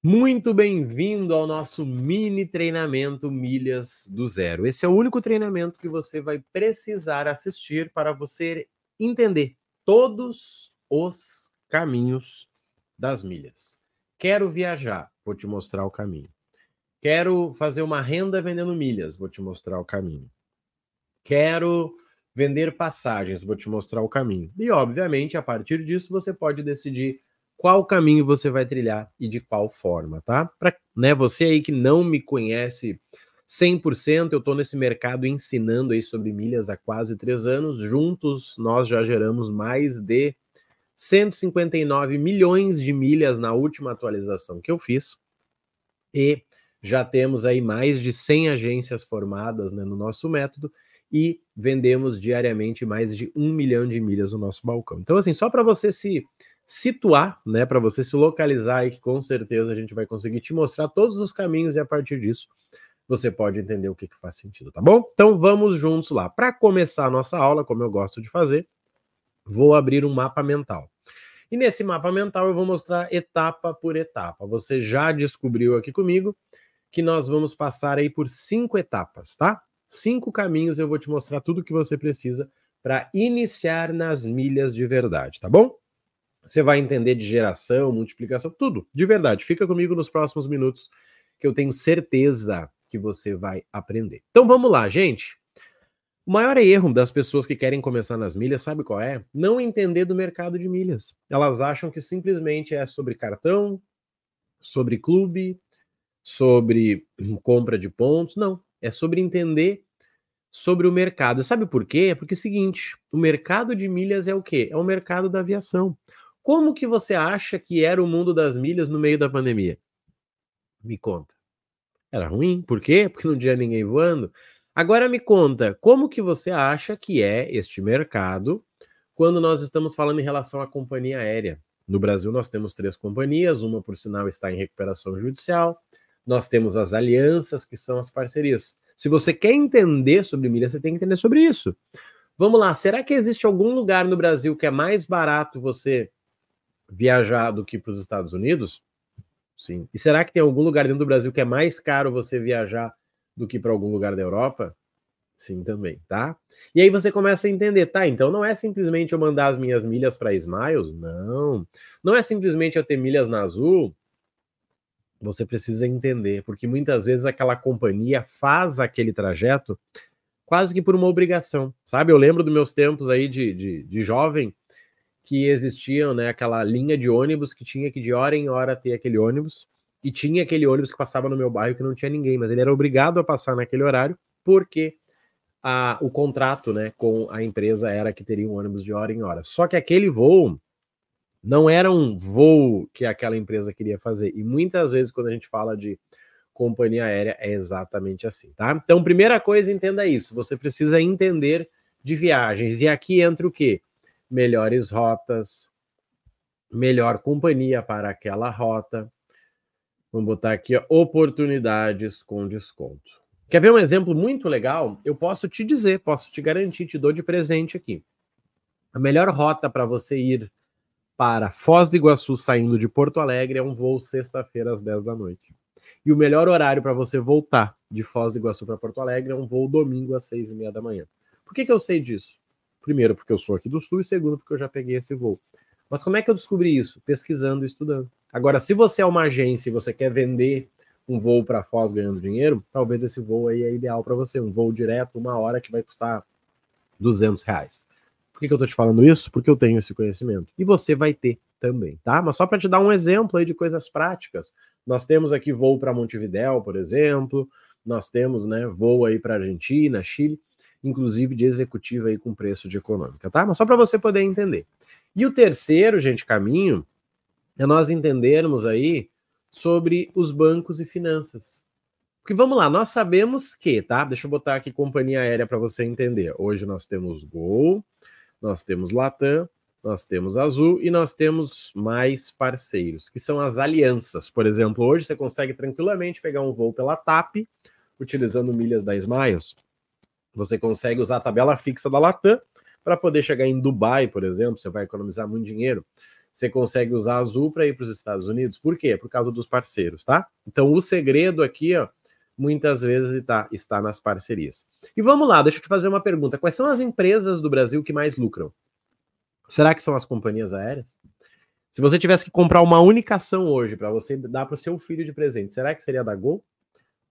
Muito bem-vindo ao nosso mini treinamento Milhas do Zero. Esse é o único treinamento que você vai precisar assistir para você entender todos os caminhos das milhas. Quero viajar, vou te mostrar o caminho. Quero fazer uma renda vendendo milhas, vou te mostrar o caminho. Quero vender passagens, vou te mostrar o caminho. E, obviamente, a partir disso, você pode decidir qual caminho você vai trilhar e de qual forma, tá? Para né, você aí que não me conhece 100%, eu estou nesse mercado ensinando aí sobre milhas há quase três anos. Juntos, nós já geramos mais de 159 milhões de milhas na última atualização que eu fiz. E já temos aí mais de 100 agências formadas né, no nosso método e vendemos diariamente mais de um milhão de milhas no nosso balcão. Então, assim, só para você se situar, né, para você se localizar e que com certeza a gente vai conseguir te mostrar todos os caminhos e a partir disso você pode entender o que, que faz sentido, tá bom? Então vamos juntos lá. Para começar a nossa aula, como eu gosto de fazer, vou abrir um mapa mental. E nesse mapa mental eu vou mostrar etapa por etapa. Você já descobriu aqui comigo que nós vamos passar aí por cinco etapas, tá? Cinco caminhos eu vou te mostrar tudo o que você precisa para iniciar nas milhas de verdade, tá bom? Você vai entender de geração, multiplicação, tudo, de verdade. Fica comigo nos próximos minutos, que eu tenho certeza que você vai aprender. Então vamos lá, gente. O maior erro das pessoas que querem começar nas milhas, sabe qual é? Não entender do mercado de milhas. Elas acham que simplesmente é sobre cartão, sobre clube, sobre compra de pontos. Não, é sobre entender sobre o mercado. Sabe por quê? Porque é o seguinte, o mercado de milhas é o quê? É o mercado da aviação. Como que você acha que era o mundo das milhas no meio da pandemia? Me conta. Era ruim? Por quê? Porque não tinha ninguém voando? Agora me conta, como que você acha que é este mercado quando nós estamos falando em relação à companhia aérea? No Brasil nós temos três companhias, uma por sinal está em recuperação judicial. Nós temos as alianças, que são as parcerias. Se você quer entender sobre milhas, você tem que entender sobre isso. Vamos lá, será que existe algum lugar no Brasil que é mais barato você viajar do que para os Estados Unidos? Sim. E será que tem algum lugar dentro do Brasil que é mais caro você viajar do que para algum lugar da Europa? Sim, também, tá? E aí você começa a entender, tá? Então não é simplesmente eu mandar as minhas milhas para Smiles, não. Não é simplesmente eu ter milhas na Azul. Você precisa entender, porque muitas vezes aquela companhia faz aquele trajeto quase que por uma obrigação, sabe? Eu lembro dos meus tempos aí de, de, de jovem, que existiam, né, aquela linha de ônibus que tinha que de hora em hora ter aquele ônibus, e tinha aquele ônibus que passava no meu bairro que não tinha ninguém, mas ele era obrigado a passar naquele horário, porque a, o contrato né, com a empresa era que teria um ônibus de hora em hora. Só que aquele voo não era um voo que aquela empresa queria fazer. E muitas vezes, quando a gente fala de companhia aérea, é exatamente assim, tá? Então, primeira coisa, entenda isso. Você precisa entender de viagens. E aqui entra o quê? Melhores rotas, melhor companhia para aquela rota. Vamos botar aqui ó, oportunidades com desconto. Quer ver um exemplo muito legal? Eu posso te dizer, posso te garantir, te dou de presente aqui. A melhor rota para você ir para Foz do Iguaçu saindo de Porto Alegre é um voo sexta-feira às 10 da noite. E o melhor horário para você voltar de Foz do Iguaçu para Porto Alegre é um voo domingo às seis e meia da manhã. Por que, que eu sei disso? Primeiro, porque eu sou aqui do Sul, e segundo, porque eu já peguei esse voo. Mas como é que eu descobri isso? Pesquisando e estudando. Agora, se você é uma agência e você quer vender um voo para Foz ganhando dinheiro, talvez esse voo aí é ideal para você. Um voo direto, uma hora que vai custar 200 reais. Por que, que eu tô te falando isso? Porque eu tenho esse conhecimento. E você vai ter também, tá? Mas só para te dar um exemplo aí de coisas práticas. Nós temos aqui voo para Montevidéu, por exemplo. Nós temos, né, voo aí para Argentina, Chile inclusive de executiva aí com preço de econômica, tá? Mas só para você poder entender. E o terceiro, gente, caminho é nós entendermos aí sobre os bancos e finanças. Porque vamos lá, nós sabemos que, tá? Deixa eu botar aqui companhia aérea para você entender. Hoje nós temos Gol, nós temos Latam, nós temos Azul e nós temos mais parceiros, que são as alianças. Por exemplo, hoje você consegue tranquilamente pegar um voo pela TAP, utilizando milhas da Smiles. Você consegue usar a tabela fixa da Latam para poder chegar em Dubai, por exemplo, você vai economizar muito dinheiro. você consegue usar Azul para ir para os Estados Unidos. Por quê? Por causa dos parceiros, tá? Então o segredo aqui, ó, muitas vezes está, está nas parcerias. E vamos lá, deixa eu te fazer uma pergunta. Quais são as empresas do Brasil que mais lucram? Será que são as companhias aéreas? Se você tivesse que comprar uma única ação hoje para você dar para o seu filho de presente, será que seria da Gol?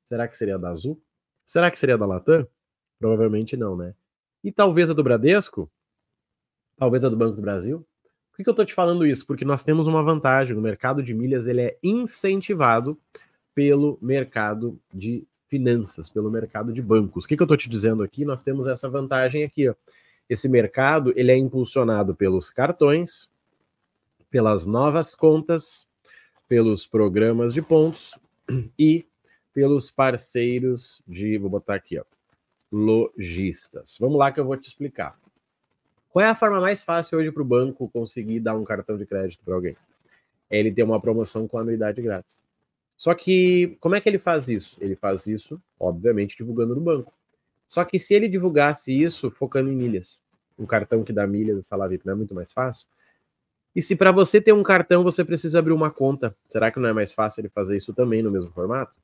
Será que seria da Azul? Será que seria da Latam? Provavelmente não, né? E talvez a do Bradesco? Talvez a do Banco do Brasil? Por que, que eu estou te falando isso? Porque nós temos uma vantagem. O mercado de milhas ele é incentivado pelo mercado de finanças, pelo mercado de bancos. O que, que eu estou te dizendo aqui? Nós temos essa vantagem aqui. Ó. Esse mercado ele é impulsionado pelos cartões, pelas novas contas, pelos programas de pontos e pelos parceiros de, vou botar aqui, ó, lojistas. Vamos lá que eu vou te explicar. Qual é a forma mais fácil hoje para o banco conseguir dar um cartão de crédito para alguém? É ele ter uma promoção com anuidade grátis. Só que como é que ele faz isso? Ele faz isso, obviamente, divulgando no banco. Só que se ele divulgasse isso focando em milhas, um cartão que dá milhas, sala VIP, não é muito mais fácil? E se para você ter um cartão você precisa abrir uma conta, será que não é mais fácil ele fazer isso também no mesmo formato?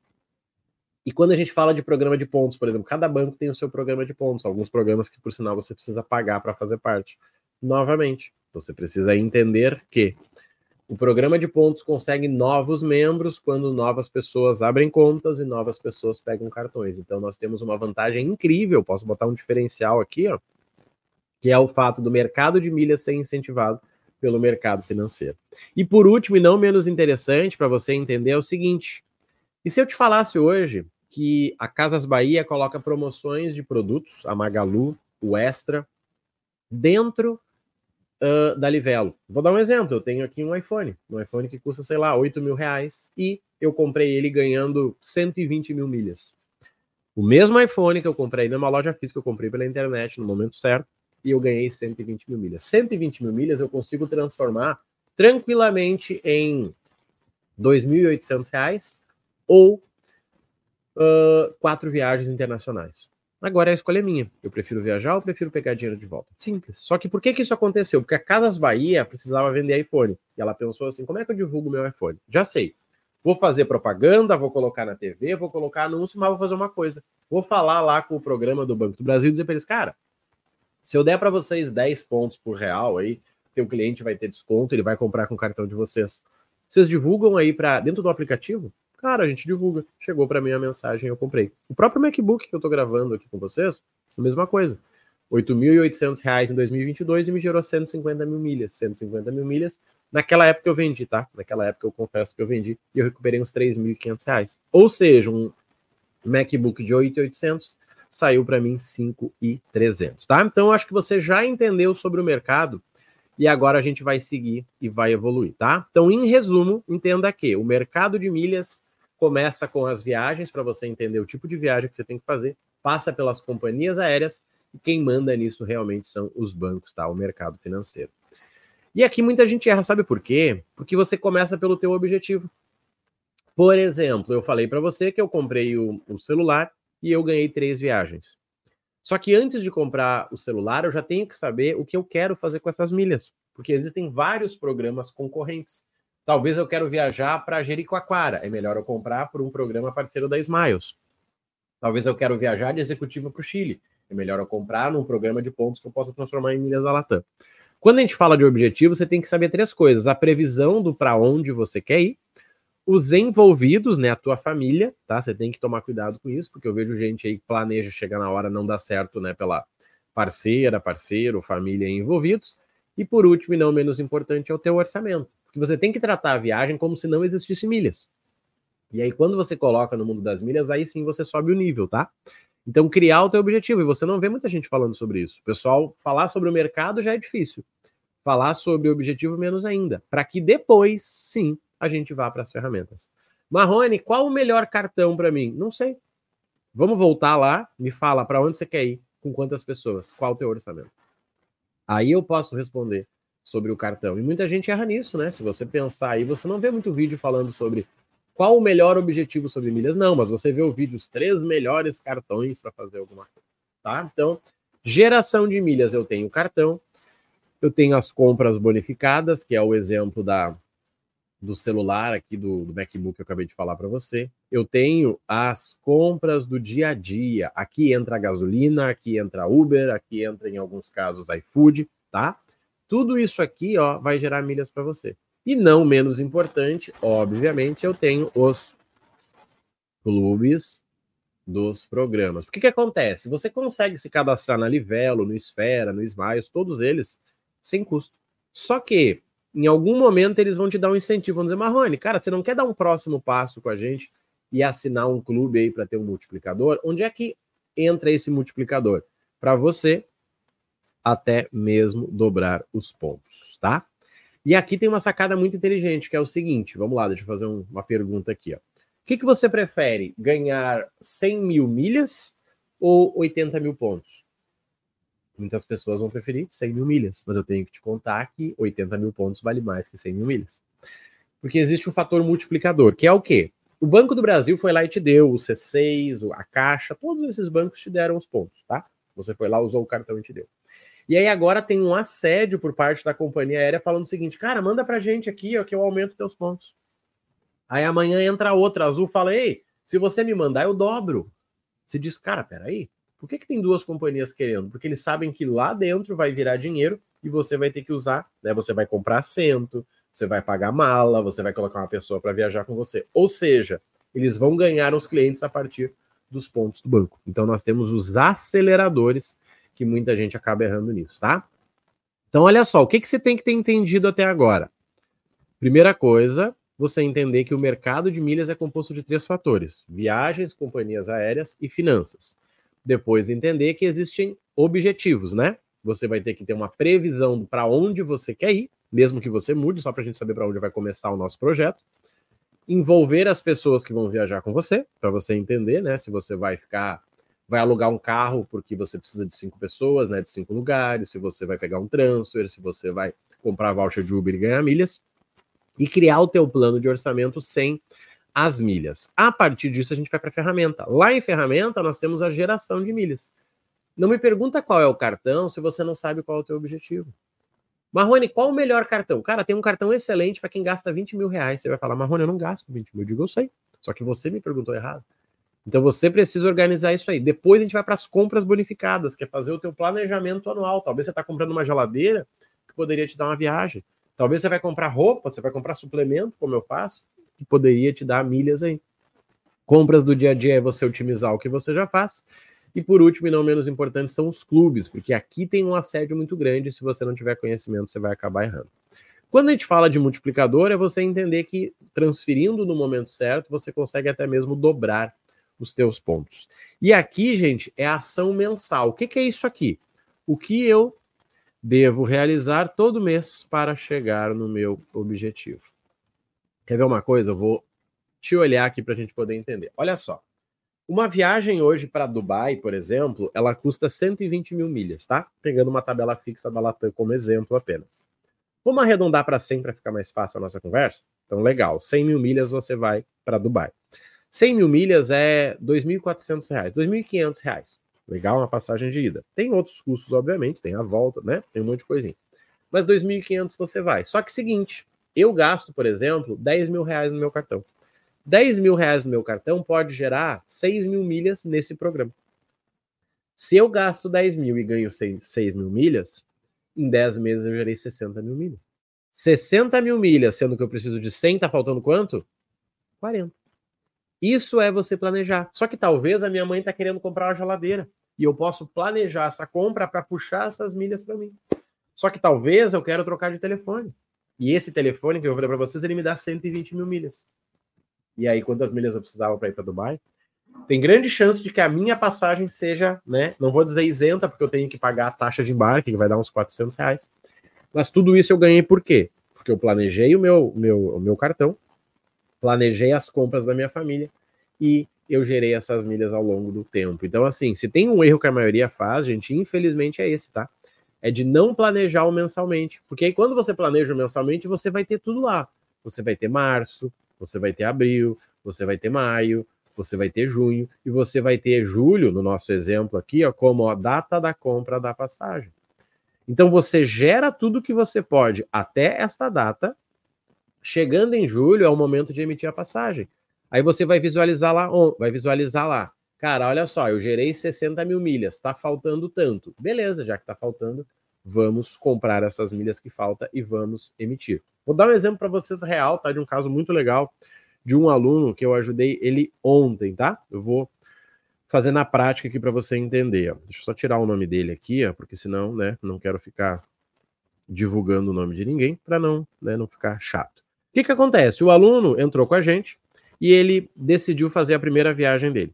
E quando a gente fala de programa de pontos, por exemplo, cada banco tem o seu programa de pontos, alguns programas que, por sinal, você precisa pagar para fazer parte. Novamente, você precisa entender que o programa de pontos consegue novos membros quando novas pessoas abrem contas e novas pessoas pegam cartões. Então nós temos uma vantagem incrível, posso botar um diferencial aqui, ó, que é o fato do mercado de milhas ser incentivado pelo mercado financeiro. E por último, e não menos interessante para você entender, é o seguinte: e se eu te falasse hoje que a Casas Bahia coloca promoções de produtos, a Magalu, o Extra, dentro uh, da Livelo. Vou dar um exemplo. Eu tenho aqui um iPhone, um iPhone que custa, sei lá, 8 mil reais e eu comprei ele ganhando 120 mil milhas. O mesmo iPhone que eu comprei numa loja física, eu comprei pela internet no momento certo e eu ganhei 120 mil milhas. 120 mil milhas eu consigo transformar tranquilamente em 2.800 reais ou uh, quatro viagens internacionais. Agora a escolha é minha. Eu prefiro viajar ou prefiro pegar dinheiro de volta? Simples. Só que por que, que isso aconteceu? Porque a Casas Bahia precisava vender iPhone. E ela pensou assim: como é que eu divulgo meu iPhone? Já sei. Vou fazer propaganda, vou colocar na TV, vou colocar anúncio, mas vou fazer uma coisa. Vou falar lá com o programa do Banco do Brasil e dizer para eles, cara, se eu der para vocês 10 pontos por real aí, teu cliente vai ter desconto, ele vai comprar com o cartão de vocês. Vocês divulgam aí para dentro do aplicativo? Cara, a gente divulga. Chegou para mim a mensagem, eu comprei. O próprio MacBook que eu tô gravando aqui com vocês, a mesma coisa. R$ 8.800 em 2022 e me gerou 150 mil milhas. 150 mil milhas. Naquela época eu vendi, tá? Naquela época eu confesso que eu vendi e eu recuperei uns 3.500 reais. Ou seja, um MacBook de 8.800 saiu para mim 5.300, tá? Então acho que você já entendeu sobre o mercado e agora a gente vai seguir e vai evoluir, tá? Então, em resumo, entenda que o mercado de milhas começa com as viagens, para você entender o tipo de viagem que você tem que fazer, passa pelas companhias aéreas, e quem manda nisso realmente são os bancos, tá? O mercado financeiro. E aqui muita gente erra, sabe por quê? Porque você começa pelo teu objetivo. Por exemplo, eu falei para você que eu comprei o, o, celular e eu ganhei três viagens. Só que antes de comprar o celular, eu já tenho que saber o que eu quero fazer com essas milhas, porque existem vários programas concorrentes. Talvez eu quero viajar para Jericoacoara. É melhor eu comprar por um programa parceiro da Smiles. Talvez eu quero viajar de executiva para o Chile. É melhor eu comprar num programa de pontos que eu possa transformar em milhas da Latam. Quando a gente fala de objetivo, você tem que saber três coisas: a previsão do para onde você quer ir, os envolvidos, né, a tua família, tá? Você tem que tomar cuidado com isso, porque eu vejo gente aí que planeja chegar na hora não dá certo, né, pela parceira, parceiro, família envolvidos. E por último, e não menos importante, é o teu orçamento que você tem que tratar a viagem como se não existisse milhas. E aí, quando você coloca no mundo das milhas, aí sim você sobe o nível, tá? Então, criar o teu objetivo. E você não vê muita gente falando sobre isso. Pessoal, falar sobre o mercado já é difícil. Falar sobre o objetivo, menos ainda. Para que depois, sim, a gente vá para as ferramentas. Marrone, qual o melhor cartão para mim? Não sei. Vamos voltar lá, me fala para onde você quer ir, com quantas pessoas, qual o teu orçamento. Aí eu posso responder sobre o cartão. E muita gente erra nisso, né? Se você pensar aí, você não vê muito vídeo falando sobre qual o melhor objetivo sobre milhas, não, mas você vê o vídeo, os três melhores cartões para fazer alguma coisa, tá? Então, geração de milhas, eu tenho cartão. Eu tenho as compras bonificadas, que é o exemplo da, do celular aqui do, do MacBook que eu acabei de falar para você. Eu tenho as compras do dia a dia. Aqui entra a gasolina, aqui entra Uber, aqui entra em alguns casos iFood, tá? Tudo isso aqui, ó, vai gerar milhas para você. E não menos importante, obviamente, eu tenho os clubes dos programas. O que, que acontece? Você consegue se cadastrar na Livelo, no Esfera, no Smiles, todos eles sem custo. Só que em algum momento eles vão te dar um incentivo, vão dizer, Marrone, cara, você não quer dar um próximo passo com a gente e assinar um clube aí para ter um multiplicador? Onde é que entra esse multiplicador? Para você até mesmo dobrar os pontos, tá? E aqui tem uma sacada muito inteligente, que é o seguinte, vamos lá, deixa eu fazer um, uma pergunta aqui. O que, que você prefere, ganhar 100 mil milhas ou 80 mil pontos? Muitas pessoas vão preferir 100 mil milhas, mas eu tenho que te contar que 80 mil pontos vale mais que 100 mil milhas. Porque existe um fator multiplicador, que é o quê? O Banco do Brasil foi lá e te deu o C6, a Caixa, todos esses bancos te deram os pontos, tá? Você foi lá, usou o cartão e te deu. E aí agora tem um assédio por parte da companhia aérea falando o seguinte, cara, manda pra gente aqui, ó, que eu aumento teus pontos. Aí amanhã entra outra azul, fala, ei, se você me mandar, eu dobro. Você diz, cara, peraí, por que, que tem duas companhias querendo? Porque eles sabem que lá dentro vai virar dinheiro e você vai ter que usar, né? Você vai comprar assento, você vai pagar mala, você vai colocar uma pessoa para viajar com você. Ou seja, eles vão ganhar os clientes a partir dos pontos do banco. Então nós temos os aceleradores que muita gente acaba errando nisso, tá? Então olha só, o que, que você tem que ter entendido até agora? Primeira coisa, você entender que o mercado de milhas é composto de três fatores: viagens, companhias aéreas e finanças depois entender que existem objetivos, né? Você vai ter que ter uma previsão para onde você quer ir, mesmo que você mude, só para a gente saber para onde vai começar o nosso projeto. Envolver as pessoas que vão viajar com você, para você entender, né? Se você vai ficar, vai alugar um carro porque você precisa de cinco pessoas, né? De cinco lugares, se você vai pegar um transfer, se você vai comprar voucher de Uber e ganhar milhas. E criar o teu plano de orçamento sem as milhas. A partir disso, a gente vai para a ferramenta. Lá em ferramenta, nós temos a geração de milhas. Não me pergunta qual é o cartão se você não sabe qual é o teu objetivo. Marrone, qual o melhor cartão? Cara, tem um cartão excelente para quem gasta 20 mil reais. Você vai falar, Marrone, eu não gasto 20 mil. Eu digo, eu sei. Só que você me perguntou errado. Então você precisa organizar isso aí. Depois a gente vai para as compras bonificadas, que é fazer o teu planejamento anual. Talvez você está comprando uma geladeira que poderia te dar uma viagem. Talvez você vai comprar roupa, você vai comprar suplemento, como eu faço que poderia te dar milhas aí. Compras do dia a dia é você otimizar o que você já faz. E por último, e não menos importante, são os clubes, porque aqui tem um assédio muito grande. Se você não tiver conhecimento, você vai acabar errando. Quando a gente fala de multiplicador, é você entender que transferindo no momento certo, você consegue até mesmo dobrar os teus pontos. E aqui, gente, é ação mensal. O que, que é isso aqui? O que eu devo realizar todo mês para chegar no meu objetivo. Quer ver uma coisa? Eu vou te olhar aqui para a gente poder entender. Olha só. Uma viagem hoje para Dubai, por exemplo, ela custa 120 mil milhas, tá? Pegando uma tabela fixa da Latam como exemplo apenas. Vamos arredondar para 100 para ficar mais fácil a nossa conversa? Então, legal. 100 mil milhas você vai para Dubai. 100 mil milhas é 2.400 reais, 2.500 reais. Legal, uma passagem de ida. Tem outros custos, obviamente, tem a volta, né? Tem um monte de coisinha. Mas 2.500 você vai. Só que seguinte, eu gasto, por exemplo, 10 mil reais no meu cartão. 10 mil reais no meu cartão pode gerar 6 mil milhas nesse programa. Se eu gasto 10 mil e ganho 6, 6 mil milhas, em 10 meses eu gerei 60 mil milhas. 60 mil milhas, sendo que eu preciso de 100, tá faltando quanto? 40. Isso é você planejar. Só que talvez a minha mãe tá querendo comprar uma geladeira e eu posso planejar essa compra para puxar essas milhas para mim. Só que talvez eu quero trocar de telefone. E esse telefone que eu dar para vocês, ele me dá 120 mil milhas. E aí, quantas milhas eu precisava para ir para Dubai? Tem grande chance de que a minha passagem seja, né? Não vou dizer isenta, porque eu tenho que pagar a taxa de embarque, que vai dar uns 400 reais. Mas tudo isso eu ganhei por quê? Porque eu planejei o meu, meu, o meu cartão, planejei as compras da minha família e eu gerei essas milhas ao longo do tempo. Então, assim, se tem um erro que a maioria faz, gente, infelizmente é esse, tá? é de não planejar o mensalmente. Porque aí quando você planeja o mensalmente, você vai ter tudo lá. Você vai ter março, você vai ter abril, você vai ter maio, você vai ter junho e você vai ter julho, no nosso exemplo aqui, ó, como a data da compra da passagem. Então você gera tudo que você pode até esta data. Chegando em julho é o momento de emitir a passagem. Aí você vai visualizar lá, vai visualizar lá. Cara, olha só, eu gerei 60 mil milhas, tá faltando tanto. Beleza, já que tá faltando, vamos comprar essas milhas que falta e vamos emitir. Vou dar um exemplo para vocês real, tá? De um caso muito legal de um aluno que eu ajudei ele ontem, tá? Eu vou fazer na prática aqui para você entender. Deixa eu só tirar o nome dele aqui, ó, porque senão, né, não quero ficar divulgando o nome de ninguém para não, né, não ficar chato. O que que acontece? O aluno entrou com a gente e ele decidiu fazer a primeira viagem dele.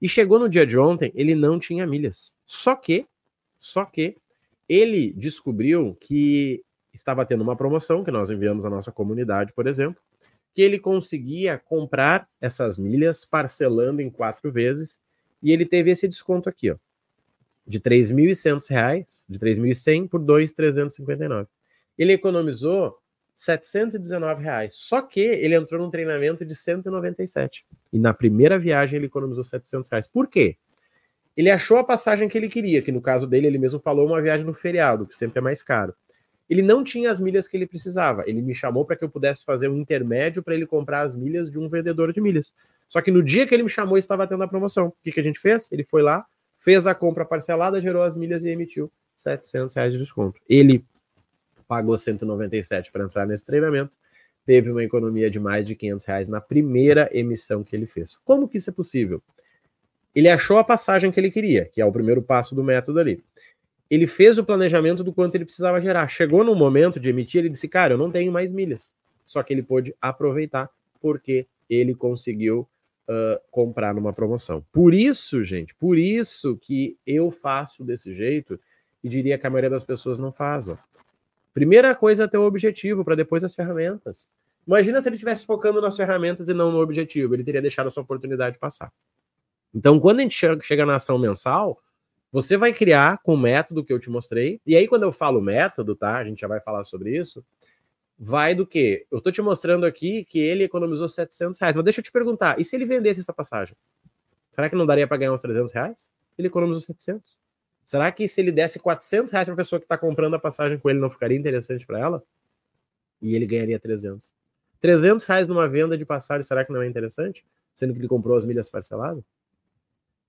E chegou no dia de ontem, ele não tinha milhas. Só que, só que ele descobriu que estava tendo uma promoção que nós enviamos à nossa comunidade, por exemplo, que ele conseguia comprar essas milhas parcelando em quatro vezes e ele teve esse desconto aqui, ó, de R$ 3.100, de 3.100 por 2.359. Ele economizou 719 reais. Só que ele entrou num treinamento de 197. E na primeira viagem ele economizou 700 reais. Por quê? Ele achou a passagem que ele queria, que no caso dele ele mesmo falou uma viagem no feriado, que sempre é mais caro. Ele não tinha as milhas que ele precisava. Ele me chamou para que eu pudesse fazer um intermédio para ele comprar as milhas de um vendedor de milhas. Só que no dia que ele me chamou, estava tendo a promoção. O que, que a gente fez? Ele foi lá, fez a compra parcelada, gerou as milhas e emitiu 700 reais de desconto. Ele pagou 197 para entrar nesse treinamento, teve uma economia de mais de 500 reais na primeira emissão que ele fez. Como que isso é possível? Ele achou a passagem que ele queria, que é o primeiro passo do método ali. Ele fez o planejamento do quanto ele precisava gerar. Chegou no momento de emitir, ele disse: Cara, eu não tenho mais milhas. Só que ele pôde aproveitar porque ele conseguiu uh, comprar numa promoção. Por isso, gente, por isso que eu faço desse jeito e diria que a maioria das pessoas não faz. Ó. Primeira coisa é ter o objetivo, para depois as ferramentas. Imagina se ele estivesse focando nas ferramentas e não no objetivo, ele teria deixado essa oportunidade passar. Então, quando a gente chega na ação mensal, você vai criar com o método que eu te mostrei. E aí, quando eu falo método, tá? A gente já vai falar sobre isso vai do que? Eu tô te mostrando aqui que ele economizou 700 reais, mas deixa eu te perguntar, e se ele vendesse essa passagem? Será que não daria para ganhar uns 300 reais? Ele economizou 700. Será que se ele desse 400 reais para a pessoa que está comprando a passagem com ele, não ficaria interessante para ela? E ele ganharia 300. 300 reais numa venda de passagem, será que não é interessante? Sendo que ele comprou as milhas parceladas?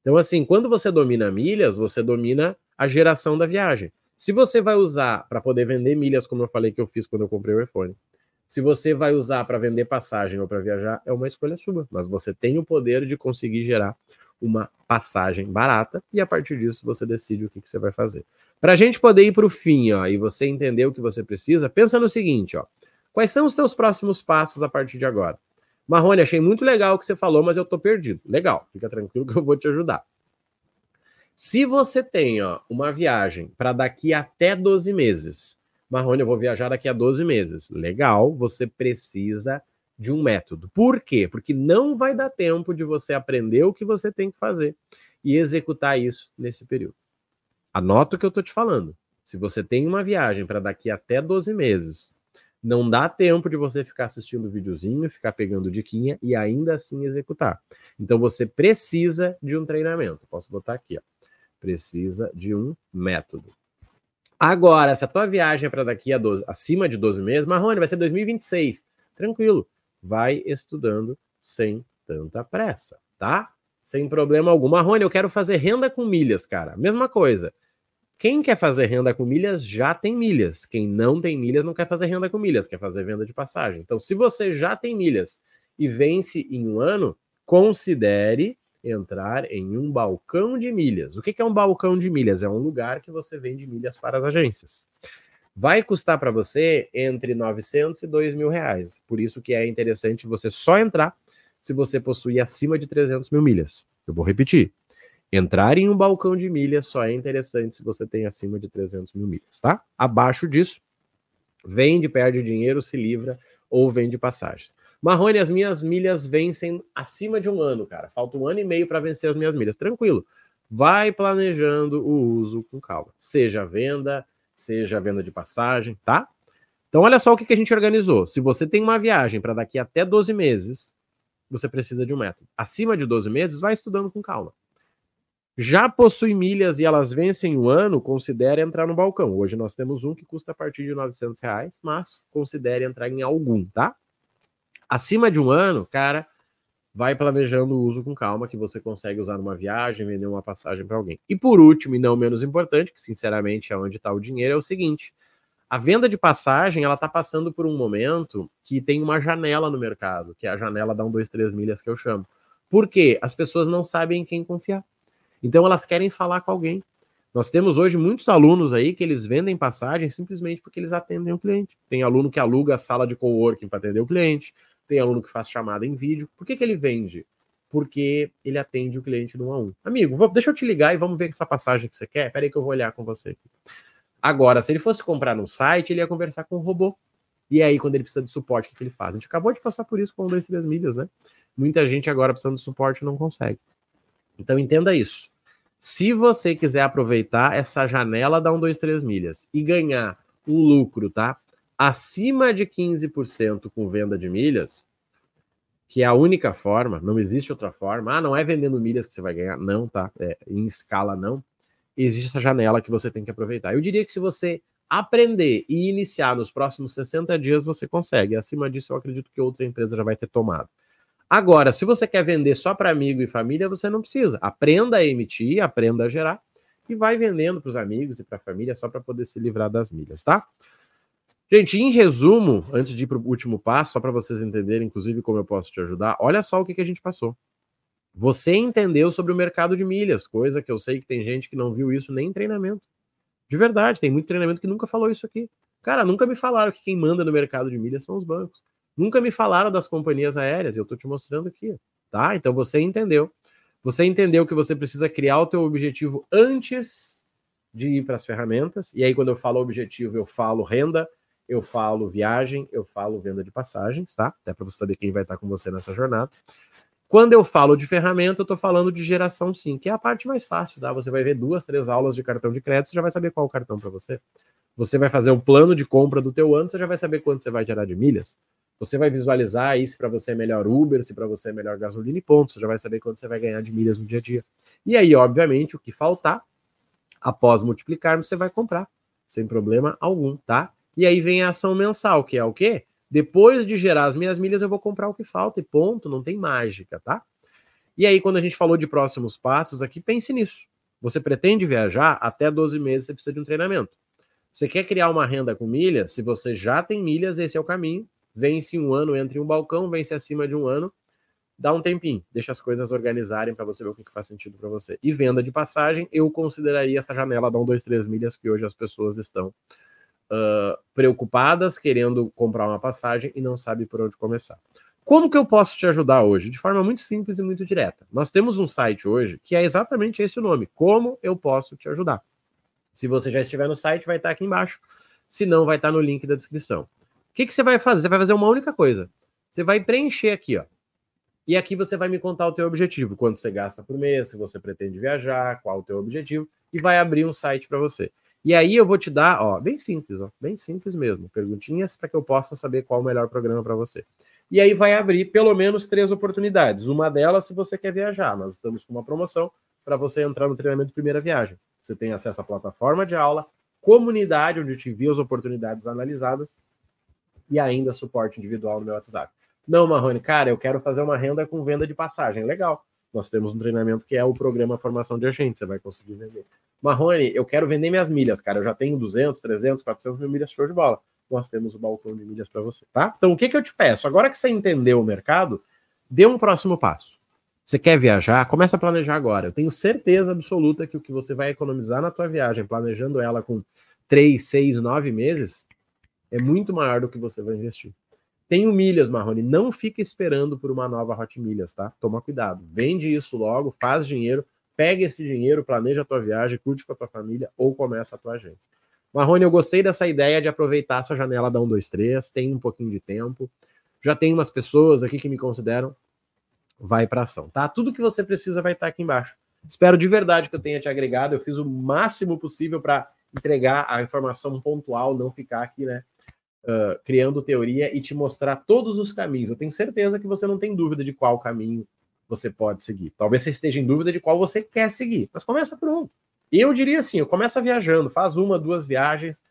Então, assim, quando você domina milhas, você domina a geração da viagem. Se você vai usar para poder vender milhas, como eu falei que eu fiz quando eu comprei o iPhone, se você vai usar para vender passagem ou para viajar, é uma escolha sua. Mas você tem o poder de conseguir gerar uma passagem barata e a partir disso você decide o que, que você vai fazer. Para a gente poder ir para o fim ó, e você entender o que você precisa, pensa no seguinte: ó, quais são os teus próximos passos a partir de agora? Marrone, achei muito legal o que você falou, mas eu estou perdido. Legal, fica tranquilo que eu vou te ajudar. Se você tem ó, uma viagem para daqui até 12 meses, Marrone, eu vou viajar daqui a 12 meses. Legal, você precisa de um método. Por quê? Porque não vai dar tempo de você aprender o que você tem que fazer e executar isso nesse período. Anota o que eu estou te falando. Se você tem uma viagem para daqui até 12 meses, não dá tempo de você ficar assistindo videozinho, ficar pegando diquinha e ainda assim executar. Então você precisa de um treinamento. Posso botar aqui, ó precisa de um método. Agora, se a tua viagem é para daqui a 12, acima de 12 meses, Marrone, vai ser 2026. Tranquilo, vai estudando sem tanta pressa, tá? Sem problema algum. Marrone, eu quero fazer renda com milhas, cara. Mesma coisa. Quem quer fazer renda com milhas já tem milhas. Quem não tem milhas não quer fazer renda com milhas, quer fazer venda de passagem. Então, se você já tem milhas e vence em um ano, considere entrar em um balcão de milhas. O que é um balcão de milhas? É um lugar que você vende milhas para as agências. Vai custar para você entre 900 e 2 mil reais. Por isso que é interessante você só entrar se você possui acima de 300 mil milhas. Eu vou repetir. Entrar em um balcão de milhas só é interessante se você tem acima de 300 mil milhas, tá? Abaixo disso, vende, perde dinheiro, se livra ou vende passagens. Marrone, as minhas milhas vencem acima de um ano, cara. Falta um ano e meio para vencer as minhas milhas. Tranquilo. Vai planejando o uso com calma. Seja venda, seja venda de passagem, tá? Então, olha só o que, a gente organizou. Se você tem uma viagem para daqui até 12 meses, você precisa de um método. Acima de 12 meses, vai estudando com calma. Já possui milhas e elas vencem o ano, considere entrar no balcão. Hoje nós temos um que custa a partir de 900 reais, mas considere entrar em algum, tá? Acima de um ano, cara, vai planejando o uso com calma, que você consegue usar numa viagem, vender uma passagem para alguém. E por último, e não menos importante, que sinceramente é onde está o dinheiro, é o seguinte: a venda de passagem ela está passando por um momento que tem uma janela no mercado, que é a janela da 1, 2, 3 milhas que eu chamo. Por quê? As pessoas não sabem em quem confiar. Então elas querem falar com alguém. Nós temos hoje muitos alunos aí que eles vendem passagem simplesmente porque eles atendem o cliente. Tem aluno que aluga a sala de coworking para atender o cliente, tem aluno que faz chamada em vídeo. Por que, que ele vende? Porque ele atende o cliente no um a um. Amigo, vou, deixa eu te ligar e vamos ver essa passagem que você quer. Peraí que eu vou olhar com você aqui. Agora, se ele fosse comprar no site, ele ia conversar com o robô. E aí, quando ele precisa de suporte, o que, que ele faz? A gente acabou de passar por isso com o 2, 3 milhas, né? Muita gente agora precisando de suporte não consegue. Então, entenda isso. Se você quiser aproveitar essa janela da 1, 2, 3 milhas e ganhar um lucro, tá? Acima de 15% com venda de milhas, que é a única forma, não existe outra forma. Ah, não é vendendo milhas que você vai ganhar. Não, tá? É, em escala, não. Existe essa janela que você tem que aproveitar. Eu diria que se você aprender e iniciar nos próximos 60 dias, você consegue. Acima disso, eu acredito que outra empresa já vai ter tomado. Agora, se você quer vender só para amigo e família, você não precisa. Aprenda a emitir, aprenda a gerar e vai vendendo para os amigos e para a família só para poder se livrar das milhas, tá? Gente, em resumo, antes de ir para o último passo, só para vocês entenderem, inclusive, como eu posso te ajudar, olha só o que, que a gente passou. Você entendeu sobre o mercado de milhas, coisa que eu sei que tem gente que não viu isso nem em treinamento. De verdade, tem muito treinamento que nunca falou isso aqui. Cara, nunca me falaram que quem manda no mercado de milhas são os bancos. Nunca me falaram das companhias aéreas, eu estou te mostrando aqui, tá? Então você entendeu. Você entendeu que você precisa criar o teu objetivo antes de ir para as ferramentas. E aí, quando eu falo objetivo, eu falo renda, eu falo viagem, eu falo venda de passagens, tá? Até para você saber quem vai estar com você nessa jornada. Quando eu falo de ferramenta, eu estou falando de geração sim, que é a parte mais fácil, tá? Você vai ver duas, três aulas de cartão de crédito, você já vai saber qual o cartão para você. Você vai fazer o um plano de compra do teu ano, você já vai saber quanto você vai gerar de milhas. Você vai visualizar aí se para você é melhor Uber, se para você é melhor gasolina e pontos. Você já vai saber quanto você vai ganhar de milhas no dia a dia. E aí, obviamente, o que faltar, após multiplicarmos, você vai comprar, sem problema algum, tá? E aí vem a ação mensal, que é o quê? Depois de gerar as minhas milhas, eu vou comprar o que falta e ponto, não tem mágica, tá? E aí, quando a gente falou de próximos passos aqui, pense nisso. Você pretende viajar até 12 meses, você precisa de um treinamento. Você quer criar uma renda com milhas? Se você já tem milhas, esse é o caminho vence um ano, entra em um balcão, vence acima de um ano, dá um tempinho, deixa as coisas organizarem para você ver o que, que faz sentido para você. E venda de passagem, eu consideraria essa janela da 1, 2, 3 milhas que hoje as pessoas estão uh, preocupadas, querendo comprar uma passagem e não sabe por onde começar. Como que eu posso te ajudar hoje? De forma muito simples e muito direta. Nós temos um site hoje que é exatamente esse o nome. Como eu posso te ajudar? Se você já estiver no site, vai estar aqui embaixo. Se não, vai estar no link da descrição. O que, que você vai fazer? Você vai fazer uma única coisa. Você vai preencher aqui, ó. E aqui você vai me contar o teu objetivo, quanto você gasta por mês, se você pretende viajar, qual o teu objetivo, e vai abrir um site para você. E aí eu vou te dar, ó, bem simples, ó, bem simples mesmo, perguntinhas para que eu possa saber qual o melhor programa para você. E aí vai abrir pelo menos três oportunidades. Uma delas, se você quer viajar, nós estamos com uma promoção para você entrar no treinamento de primeira viagem. Você tem acesso à plataforma de aula, comunidade onde eu te envio as oportunidades analisadas e ainda suporte individual no meu WhatsApp. Não, Marrone, cara, eu quero fazer uma renda com venda de passagem. Legal. Nós temos um treinamento que é o programa Formação de Agente, você vai conseguir vender. Marrone, eu quero vender minhas milhas, cara. Eu já tenho 200, 300, 400 mil milhas, show de bola. Nós temos o balcão de milhas para você, tá? Então, o que, que eu te peço? Agora que você entendeu o mercado, dê um próximo passo. Você quer viajar? Começa a planejar agora. Eu tenho certeza absoluta que o que você vai economizar na tua viagem, planejando ela com 3, 6, 9 meses, é muito maior do que você vai investir. Tem milhas, Marrone, não fica esperando por uma nova Hot Milhas, tá? Toma cuidado. Vende isso logo, faz dinheiro, pega esse dinheiro, planeja a tua viagem, curte com a tua família ou começa a tua agência. Marrone, eu gostei dessa ideia de aproveitar essa janela da 1, 2, 3, tem um pouquinho de tempo. Já tem umas pessoas aqui que me consideram. Vai para ação, tá? Tudo que você precisa vai estar aqui embaixo. Espero de verdade que eu tenha te agregado. Eu fiz o máximo possível para entregar a informação pontual, não ficar aqui, né? uh, criando teoria e te mostrar todos os caminhos. Eu tenho certeza que você não tem dúvida de qual caminho você pode seguir. Talvez você esteja em dúvida de qual você quer seguir, mas começa por um. Eu diria assim, começa viajando, faz uma, duas viagens,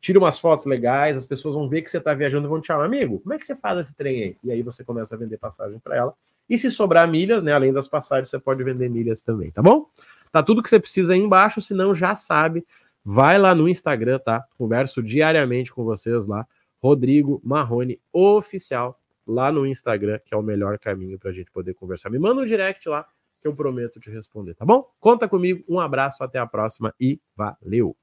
tira umas fotos legais, as pessoas vão ver que você está viajando e vão te chamar, amigo, como é que você faz esse trem aí? E aí você começa a vender passagem para ela. E se sobrar milhas, né, além das passagens, você pode vender milhas também, tá bom? Tá tudo que você precisa aí embaixo, se não já sabe, vai lá no Instagram, tá? Converso diariamente com vocês lá, Rodrigo Marrone Oficial lá no Instagram, que é o melhor caminho para a gente poder conversar. Me manda um direct lá que eu prometo te responder, tá bom? Conta comigo, um abraço, até a próxima e valeu!